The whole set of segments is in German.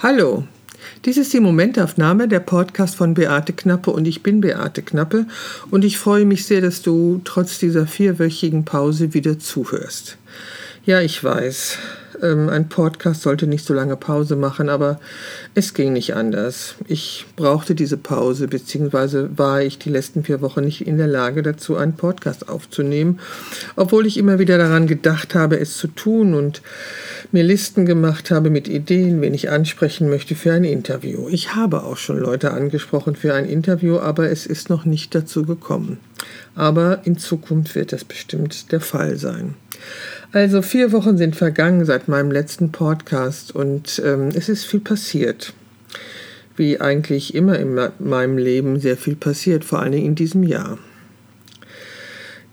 Hallo, dies ist die Momentaufnahme, der Podcast von Beate Knappe und ich bin Beate Knappe und ich freue mich sehr, dass du trotz dieser vierwöchigen Pause wieder zuhörst. Ja, ich weiß, ähm, ein Podcast sollte nicht so lange Pause machen, aber es ging nicht anders. Ich brauchte diese Pause, beziehungsweise war ich die letzten vier Wochen nicht in der Lage dazu, einen Podcast aufzunehmen, obwohl ich immer wieder daran gedacht habe, es zu tun und mir Listen gemacht habe mit Ideen, wen ich ansprechen möchte für ein Interview. Ich habe auch schon Leute angesprochen für ein Interview, aber es ist noch nicht dazu gekommen. Aber in Zukunft wird das bestimmt der Fall sein. Also vier Wochen sind vergangen seit meinem letzten Podcast und ähm, es ist viel passiert. Wie eigentlich immer in meinem Leben sehr viel passiert, vor Dingen in diesem Jahr.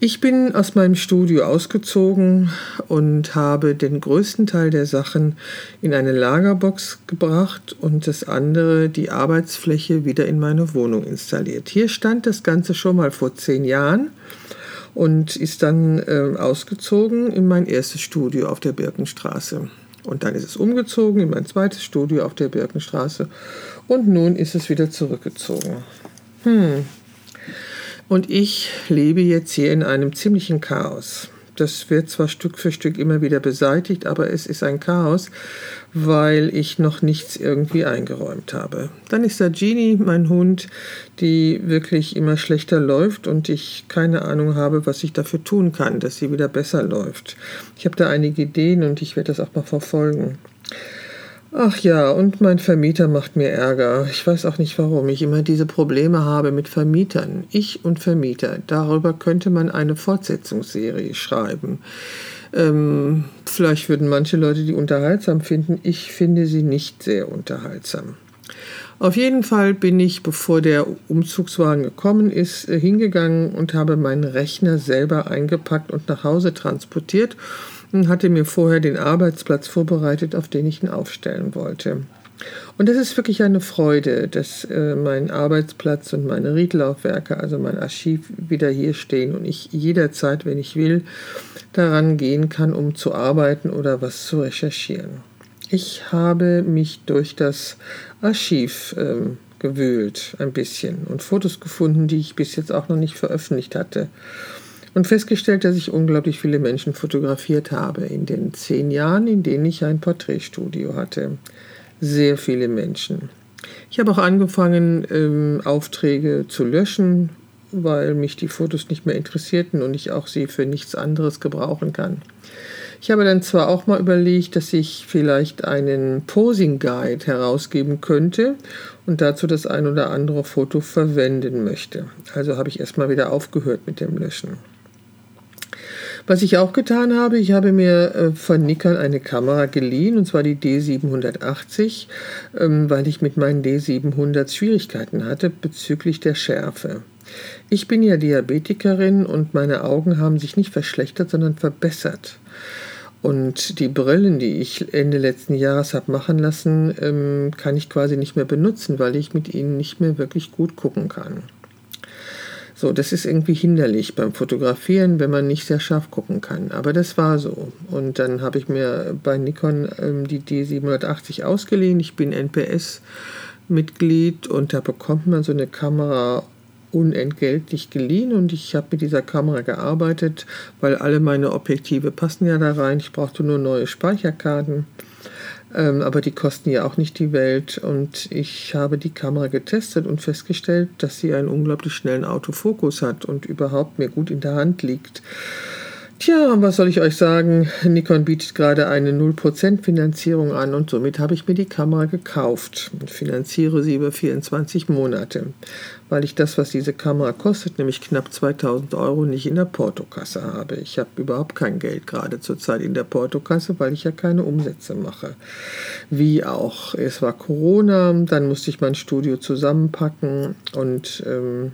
Ich bin aus meinem Studio ausgezogen und habe den größten Teil der Sachen in eine Lagerbox gebracht und das andere, die Arbeitsfläche, wieder in meine Wohnung installiert. Hier stand das Ganze schon mal vor zehn Jahren und ist dann äh, ausgezogen in mein erstes Studio auf der Birkenstraße. Und dann ist es umgezogen in mein zweites Studio auf der Birkenstraße und nun ist es wieder zurückgezogen. Hm. Und ich lebe jetzt hier in einem ziemlichen Chaos. Das wird zwar Stück für Stück immer wieder beseitigt, aber es ist ein Chaos, weil ich noch nichts irgendwie eingeräumt habe. Dann ist da Genie, mein Hund, die wirklich immer schlechter läuft und ich keine Ahnung habe, was ich dafür tun kann, dass sie wieder besser läuft. Ich habe da einige Ideen und ich werde das auch mal verfolgen. Ach ja, und mein Vermieter macht mir Ärger. Ich weiß auch nicht, warum ich immer diese Probleme habe mit Vermietern. Ich und Vermieter. Darüber könnte man eine Fortsetzungsserie schreiben. Ähm, vielleicht würden manche Leute die unterhaltsam finden. Ich finde sie nicht sehr unterhaltsam. Auf jeden Fall bin ich, bevor der Umzugswagen gekommen ist, äh, hingegangen und habe meinen Rechner selber eingepackt und nach Hause transportiert und hatte mir vorher den Arbeitsplatz vorbereitet, auf den ich ihn aufstellen wollte. Und das ist wirklich eine Freude, dass äh, mein Arbeitsplatz und meine Riedlaufwerke, also mein Archiv, wieder hier stehen und ich jederzeit, wenn ich will, daran gehen kann, um zu arbeiten oder was zu recherchieren. Ich habe mich durch das Archiv äh, gewühlt ein bisschen und Fotos gefunden, die ich bis jetzt auch noch nicht veröffentlicht hatte und festgestellt, dass ich unglaublich viele Menschen fotografiert habe in den zehn Jahren, in denen ich ein Porträtstudio hatte. Sehr viele Menschen. Ich habe auch angefangen, ähm, Aufträge zu löschen, weil mich die Fotos nicht mehr interessierten und ich auch sie für nichts anderes gebrauchen kann. Ich habe dann zwar auch mal überlegt, dass ich vielleicht einen Posing Guide herausgeben könnte und dazu das ein oder andere Foto verwenden möchte. Also habe ich erstmal wieder aufgehört mit dem Löschen. Was ich auch getan habe, ich habe mir äh, von Nikon eine Kamera geliehen, und zwar die D780, ähm, weil ich mit meinen D700 Schwierigkeiten hatte bezüglich der Schärfe. Ich bin ja Diabetikerin und meine Augen haben sich nicht verschlechtert, sondern verbessert. Und die Brillen, die ich Ende letzten Jahres habe machen lassen, ähm, kann ich quasi nicht mehr benutzen, weil ich mit ihnen nicht mehr wirklich gut gucken kann. So, das ist irgendwie hinderlich beim Fotografieren, wenn man nicht sehr scharf gucken kann. Aber das war so. Und dann habe ich mir bei Nikon ähm, die D780 ausgeliehen. Ich bin NPS-Mitglied und da bekommt man so eine Kamera unentgeltlich geliehen und ich habe mit dieser Kamera gearbeitet, weil alle meine Objektive passen ja da rein. Ich brauchte nur neue Speicherkarten. Ähm, aber die kosten ja auch nicht die Welt. Und ich habe die Kamera getestet und festgestellt, dass sie einen unglaublich schnellen Autofokus hat und überhaupt mir gut in der Hand liegt. Tja, was soll ich euch sagen? Nikon bietet gerade eine 0% Finanzierung an und somit habe ich mir die Kamera gekauft und finanziere sie über 24 Monate, weil ich das, was diese Kamera kostet, nämlich knapp 2000 Euro, nicht in der Portokasse habe. Ich habe überhaupt kein Geld gerade zurzeit in der Portokasse, weil ich ja keine Umsätze mache. Wie auch. Es war Corona, dann musste ich mein Studio zusammenpacken und ähm,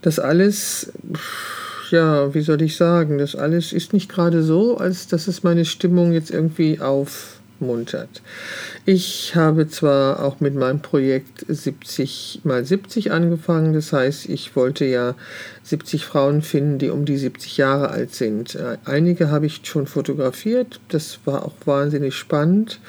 das alles. Pff, ja, wie soll ich sagen, das alles ist nicht gerade so, als dass es meine Stimmung jetzt irgendwie aufmuntert. Ich habe zwar auch mit meinem Projekt 70 mal 70 angefangen, das heißt, ich wollte ja 70 Frauen finden, die um die 70 Jahre alt sind. Einige habe ich schon fotografiert, das war auch wahnsinnig spannend.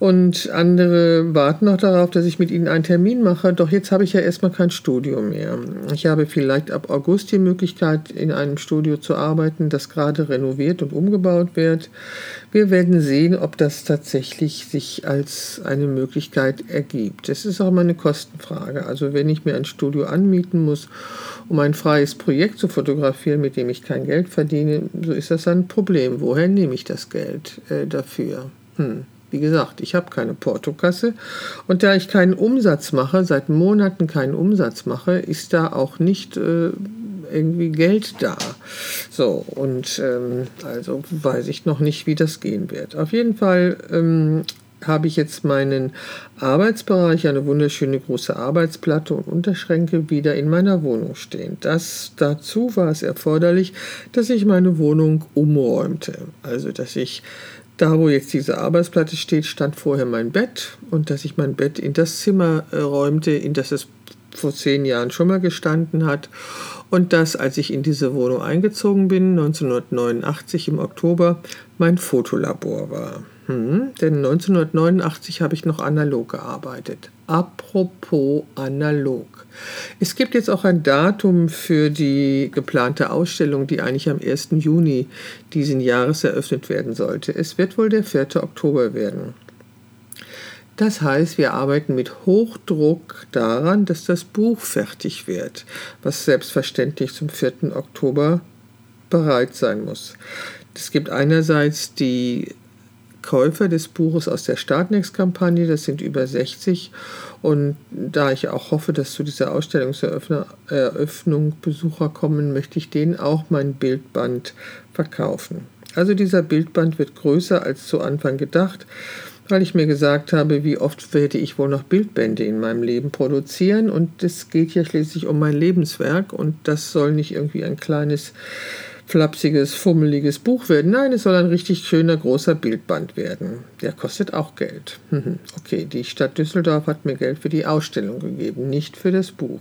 Und andere warten noch darauf, dass ich mit ihnen einen Termin mache. Doch jetzt habe ich ja erstmal kein Studio mehr. Ich habe vielleicht ab August die Möglichkeit, in einem Studio zu arbeiten, das gerade renoviert und umgebaut wird. Wir werden sehen, ob das tatsächlich sich als eine Möglichkeit ergibt. Es ist auch immer eine Kostenfrage. Also wenn ich mir ein Studio anmieten muss, um ein freies Projekt zu fotografieren, mit dem ich kein Geld verdiene, so ist das ein Problem. Woher nehme ich das Geld äh, dafür? Hm. Wie gesagt, ich habe keine Portokasse und da ich keinen Umsatz mache, seit Monaten keinen Umsatz mache, ist da auch nicht äh, irgendwie Geld da. So, und ähm, also weiß ich noch nicht, wie das gehen wird. Auf jeden Fall ähm, habe ich jetzt meinen Arbeitsbereich, eine wunderschöne große Arbeitsplatte und Unterschränke wieder in meiner Wohnung stehen. Das, dazu war es erforderlich, dass ich meine Wohnung umräumte. Also, dass ich da, wo jetzt diese Arbeitsplatte steht, stand vorher mein Bett und dass ich mein Bett in das Zimmer äh, räumte, in das es vor zehn Jahren schon mal gestanden hat. Und dass, als ich in diese Wohnung eingezogen bin, 1989 im Oktober, mein Fotolabor war. Hm, denn 1989 habe ich noch analog gearbeitet. Apropos analog. Es gibt jetzt auch ein Datum für die geplante Ausstellung, die eigentlich am 1. Juni diesen Jahres eröffnet werden sollte. Es wird wohl der 4. Oktober werden. Das heißt, wir arbeiten mit Hochdruck daran, dass das Buch fertig wird, was selbstverständlich zum 4. Oktober bereit sein muss. Es gibt einerseits die Käufer des Buches aus der Startnext-Kampagne, das sind über 60. Und da ich auch hoffe, dass zu dieser Ausstellungseröffnung Besucher kommen, möchte ich denen auch mein Bildband verkaufen. Also dieser Bildband wird größer als zu Anfang gedacht, weil ich mir gesagt habe, wie oft werde ich wohl noch Bildbände in meinem Leben produzieren und es geht ja schließlich um mein Lebenswerk und das soll nicht irgendwie ein kleines flapsiges, fummeliges Buch werden. Nein, es soll ein richtig schöner, großer Bildband werden. Der kostet auch Geld. Okay, die Stadt Düsseldorf hat mir Geld für die Ausstellung gegeben, nicht für das Buch.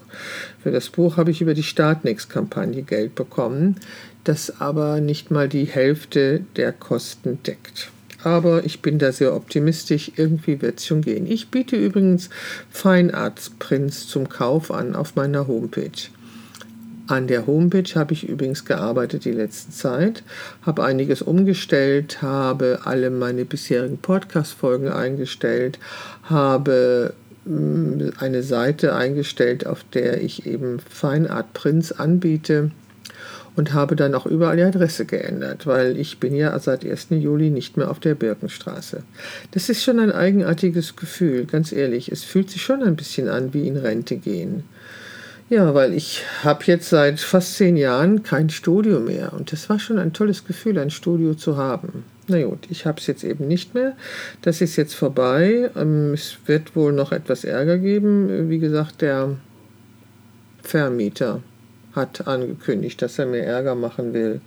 Für das Buch habe ich über die Startnext-Kampagne Geld bekommen, das aber nicht mal die Hälfte der Kosten deckt. Aber ich bin da sehr optimistisch, irgendwie wird es schon gehen. Ich biete übrigens Fine Arts Prints zum Kauf an auf meiner Homepage. An der Homepage habe ich übrigens gearbeitet die letzte Zeit, habe einiges umgestellt, habe alle meine bisherigen Podcast-Folgen eingestellt, habe mm, eine Seite eingestellt, auf der ich eben Fine Art Prints anbiete und habe dann auch überall die Adresse geändert, weil ich bin ja seit 1. Juli nicht mehr auf der Birkenstraße. Das ist schon ein eigenartiges Gefühl, ganz ehrlich. Es fühlt sich schon ein bisschen an wie in Rente gehen. Ja, weil ich habe jetzt seit fast zehn Jahren kein Studio mehr und das war schon ein tolles Gefühl, ein Studio zu haben. Na gut, ich habe es jetzt eben nicht mehr. Das ist jetzt vorbei. Ähm, es wird wohl noch etwas Ärger geben. Wie gesagt, der Vermieter hat angekündigt, dass er mir Ärger machen will.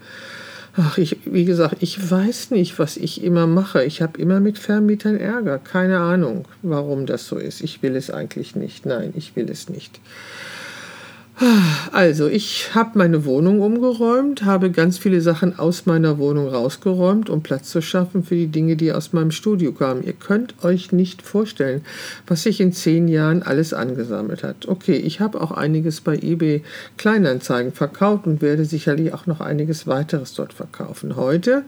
Ach, ich, wie gesagt, ich weiß nicht, was ich immer mache. Ich habe immer mit Vermietern Ärger. Keine Ahnung, warum das so ist. Ich will es eigentlich nicht. Nein, ich will es nicht. Also, ich habe meine Wohnung umgeräumt, habe ganz viele Sachen aus meiner Wohnung rausgeräumt, um Platz zu schaffen für die Dinge, die aus meinem Studio kamen. Ihr könnt euch nicht vorstellen, was sich in zehn Jahren alles angesammelt hat. Okay, ich habe auch einiges bei eBay Kleinanzeigen verkauft und werde sicherlich auch noch einiges weiteres dort verkaufen. Heute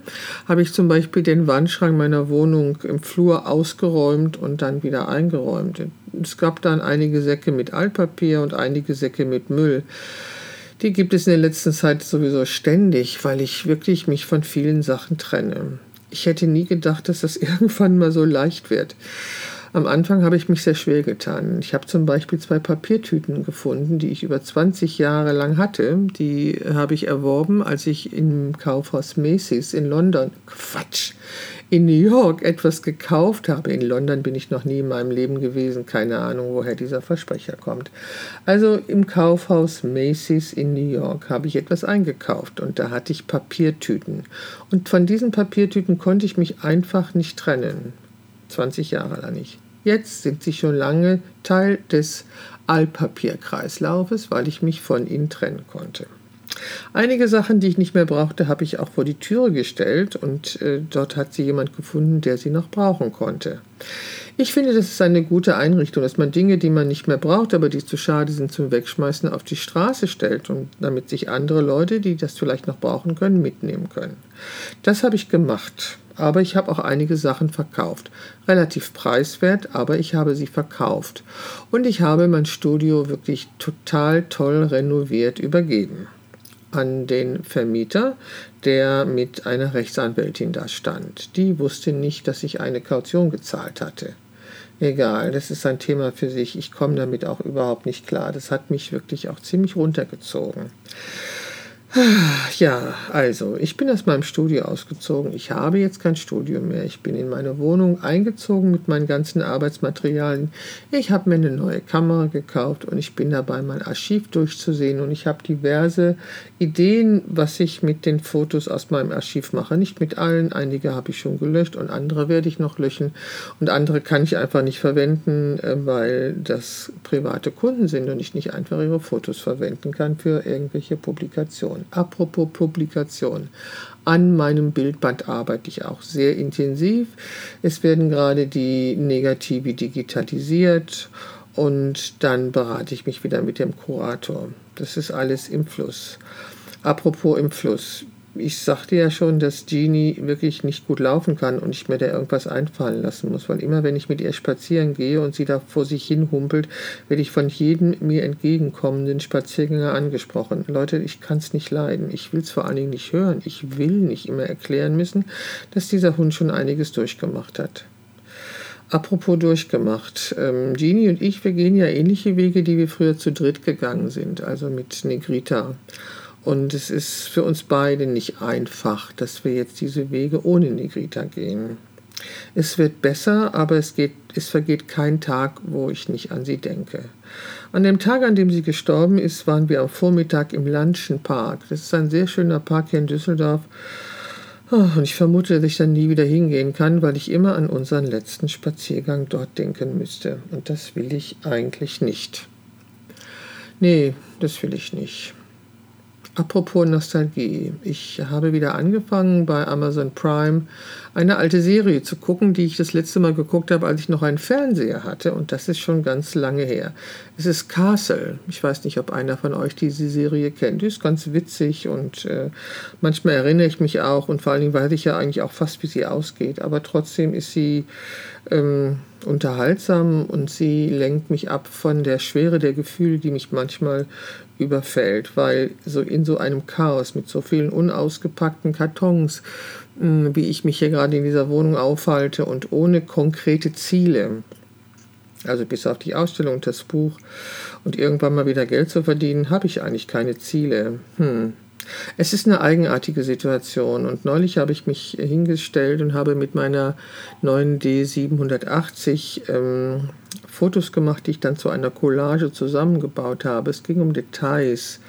habe ich zum Beispiel den Wandschrank meiner Wohnung im Flur ausgeräumt und dann wieder eingeräumt es gab dann einige Säcke mit Altpapier und einige Säcke mit Müll. Die gibt es in der letzten Zeit sowieso ständig, weil ich wirklich mich von vielen Sachen trenne. Ich hätte nie gedacht, dass das irgendwann mal so leicht wird. Am Anfang habe ich mich sehr schwer getan. Ich habe zum Beispiel zwei Papiertüten gefunden, die ich über 20 Jahre lang hatte. Die habe ich erworben, als ich im Kaufhaus Macy's in London, Quatsch, in New York etwas gekauft habe. In London bin ich noch nie in meinem Leben gewesen. Keine Ahnung, woher dieser Versprecher kommt. Also im Kaufhaus Macy's in New York habe ich etwas eingekauft und da hatte ich Papiertüten. Und von diesen Papiertüten konnte ich mich einfach nicht trennen. 20 Jahre lang nicht. Jetzt sind sie schon lange Teil des Altpapierkreislaufes, weil ich mich von ihnen trennen konnte. Einige Sachen, die ich nicht mehr brauchte, habe ich auch vor die Türe gestellt und äh, dort hat sie jemand gefunden, der sie noch brauchen konnte. Ich finde, das ist eine gute Einrichtung, dass man Dinge, die man nicht mehr braucht, aber die zu schade sind zum Wegschmeißen, auf die Straße stellt und damit sich andere Leute, die das vielleicht noch brauchen können, mitnehmen können. Das habe ich gemacht, aber ich habe auch einige Sachen verkauft. Relativ preiswert, aber ich habe sie verkauft. Und ich habe mein Studio wirklich total toll renoviert übergeben an den Vermieter, der mit einer Rechtsanwältin da stand. Die wusste nicht, dass ich eine Kaution gezahlt hatte. Egal, das ist ein Thema für sich. Ich komme damit auch überhaupt nicht klar. Das hat mich wirklich auch ziemlich runtergezogen. Ja, also, ich bin aus meinem Studio ausgezogen. Ich habe jetzt kein Studio mehr. Ich bin in meine Wohnung eingezogen mit meinen ganzen Arbeitsmaterialien. Ich habe mir eine neue Kamera gekauft und ich bin dabei, mein Archiv durchzusehen. Und ich habe diverse Ideen, was ich mit den Fotos aus meinem Archiv mache. Nicht mit allen. Einige habe ich schon gelöscht und andere werde ich noch löschen. Und andere kann ich einfach nicht verwenden, äh, weil das private Kunden sind und ich nicht einfach ihre Fotos verwenden kann für irgendwelche Publikationen. Publikation. Apropos Publikation. An meinem Bildband arbeite ich auch sehr intensiv. Es werden gerade die Negative digitalisiert und dann berate ich mich wieder mit dem Kurator. Das ist alles im Fluss. Apropos im Fluss ich sagte ja schon, dass Jeannie wirklich nicht gut laufen kann und ich mir da irgendwas einfallen lassen muss, weil immer wenn ich mit ihr spazieren gehe und sie da vor sich hin humpelt, werde ich von jedem mir entgegenkommenden Spaziergänger angesprochen. Leute, ich kann es nicht leiden. Ich will es vor allen Dingen nicht hören. Ich will nicht immer erklären müssen, dass dieser Hund schon einiges durchgemacht hat. Apropos durchgemacht. Ähm, Jeannie und ich, wir gehen ja ähnliche Wege, die wir früher zu dritt gegangen sind, also mit Negrita. Und es ist für uns beide nicht einfach, dass wir jetzt diese Wege ohne Negrita gehen. Es wird besser, aber es, geht, es vergeht kein Tag, wo ich nicht an sie denke. An dem Tag, an dem sie gestorben ist, waren wir am Vormittag im Landschen Park. Das ist ein sehr schöner Park hier in Düsseldorf. Ah, und ich vermute, dass ich dann nie wieder hingehen kann, weil ich immer an unseren letzten Spaziergang dort denken müsste. Und das will ich eigentlich nicht. Nee, das will ich nicht. Apropos Nostalgie. Ich habe wieder angefangen bei Amazon Prime eine alte Serie zu gucken, die ich das letzte Mal geguckt habe, als ich noch einen Fernseher hatte. Und das ist schon ganz lange her. Es ist Castle. Ich weiß nicht, ob einer von euch diese Serie kennt. Die ist ganz witzig und äh, manchmal erinnere ich mich auch. Und vor allen Dingen weiß ich ja eigentlich auch fast, wie sie ausgeht. Aber trotzdem ist sie ähm, unterhaltsam und sie lenkt mich ab von der Schwere der Gefühle, die mich manchmal überfällt, weil so in so einem Chaos mit so vielen unausgepackten Kartons, hm, wie ich mich hier gerade in dieser Wohnung aufhalte und ohne konkrete Ziele, also bis auf die Ausstellung das Buch und irgendwann mal wieder Geld zu verdienen, habe ich eigentlich keine Ziele. Hm. Es ist eine eigenartige Situation und neulich habe ich mich hingestellt und habe mit meiner neuen D780 ähm, Fotos gemacht, die ich dann zu einer Collage zusammengebaut habe. Es ging um Details.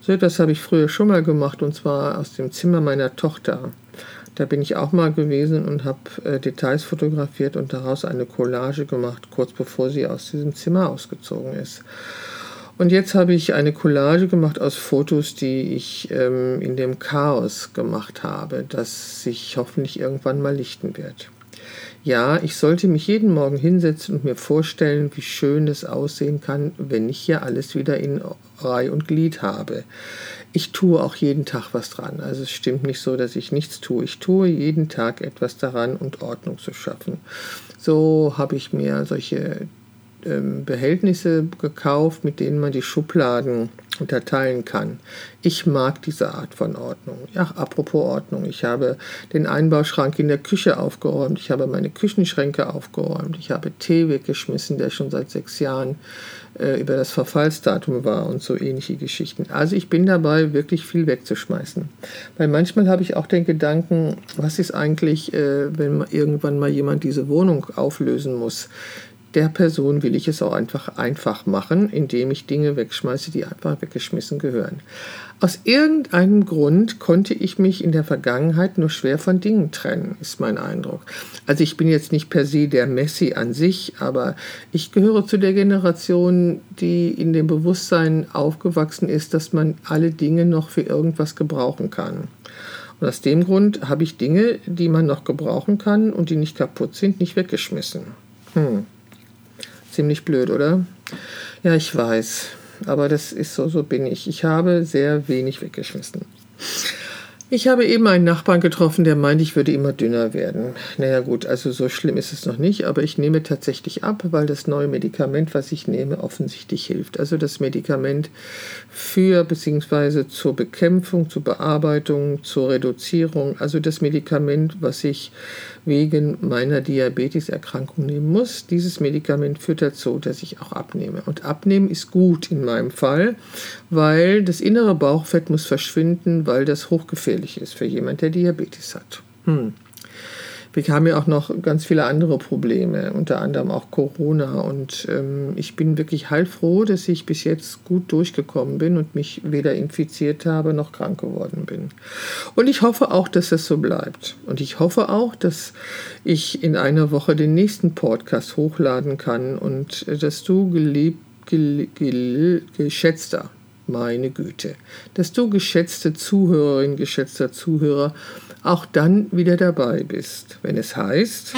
So etwas habe ich früher schon mal gemacht und zwar aus dem Zimmer meiner Tochter. Da bin ich auch mal gewesen und habe äh, Details fotografiert und daraus eine Collage gemacht, kurz bevor sie aus diesem Zimmer ausgezogen ist. Und jetzt habe ich eine Collage gemacht aus Fotos, die ich ähm, in dem Chaos gemacht habe, das sich hoffentlich irgendwann mal lichten wird. Ja, ich sollte mich jeden Morgen hinsetzen und mir vorstellen, wie schön es aussehen kann, wenn ich hier alles wieder in Reihe und Glied habe. Ich tue auch jeden Tag was dran. Also es stimmt nicht so, dass ich nichts tue. Ich tue jeden Tag etwas daran, und Ordnung zu schaffen. So habe ich mir solche Behältnisse gekauft, mit denen man die Schubladen unterteilen kann. Ich mag diese Art von Ordnung. Ja, apropos Ordnung. Ich habe den Einbauschrank in der Küche aufgeräumt. Ich habe meine Küchenschränke aufgeräumt. Ich habe Tee weggeschmissen, der schon seit sechs Jahren äh, über das Verfallsdatum war und so ähnliche Geschichten. Also ich bin dabei, wirklich viel wegzuschmeißen. Weil manchmal habe ich auch den Gedanken, was ist eigentlich, äh, wenn irgendwann mal jemand diese Wohnung auflösen muss? Der Person will ich es auch einfach einfach machen, indem ich Dinge wegschmeiße, die einfach weggeschmissen gehören. Aus irgendeinem Grund konnte ich mich in der Vergangenheit nur schwer von Dingen trennen, ist mein Eindruck. Also ich bin jetzt nicht per se der Messi an sich, aber ich gehöre zu der Generation, die in dem Bewusstsein aufgewachsen ist, dass man alle Dinge noch für irgendwas gebrauchen kann. Und aus dem Grund habe ich Dinge, die man noch gebrauchen kann und die nicht kaputt sind, nicht weggeschmissen. Hm. Ziemlich blöd, oder? Ja, ich weiß. Aber das ist so, so bin ich. Ich habe sehr wenig weggeschmissen. Ich habe eben einen Nachbarn getroffen, der meint, ich würde immer dünner werden. Naja gut, also so schlimm ist es noch nicht, aber ich nehme tatsächlich ab, weil das neue Medikament, was ich nehme, offensichtlich hilft. Also das Medikament für bzw. zur Bekämpfung, zur Bearbeitung, zur Reduzierung, also das Medikament, was ich wegen meiner Diabeteserkrankung nehmen muss. Dieses Medikament führt dazu, dass ich auch abnehme. Und abnehmen ist gut in meinem Fall, weil das innere Bauchfett muss verschwinden, weil das hochgefährlich ist für jemanden, der Diabetes hat. Hm. Wir haben ja auch noch ganz viele andere Probleme, unter anderem auch Corona. Und ähm, ich bin wirklich heilfroh, dass ich bis jetzt gut durchgekommen bin und mich weder infiziert habe noch krank geworden bin. Und ich hoffe auch, dass das so bleibt. Und ich hoffe auch, dass ich in einer Woche den nächsten Podcast hochladen kann und äh, dass du geliebt, gel, gel, geschätzter, meine Güte, dass du geschätzte Zuhörerin, geschätzter Zuhörer, auch dann wieder dabei bist, wenn es heißt.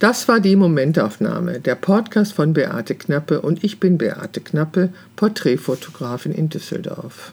Das war die Momentaufnahme, der Podcast von Beate Knappe und ich bin Beate Knappe, Porträtfotografin in Düsseldorf.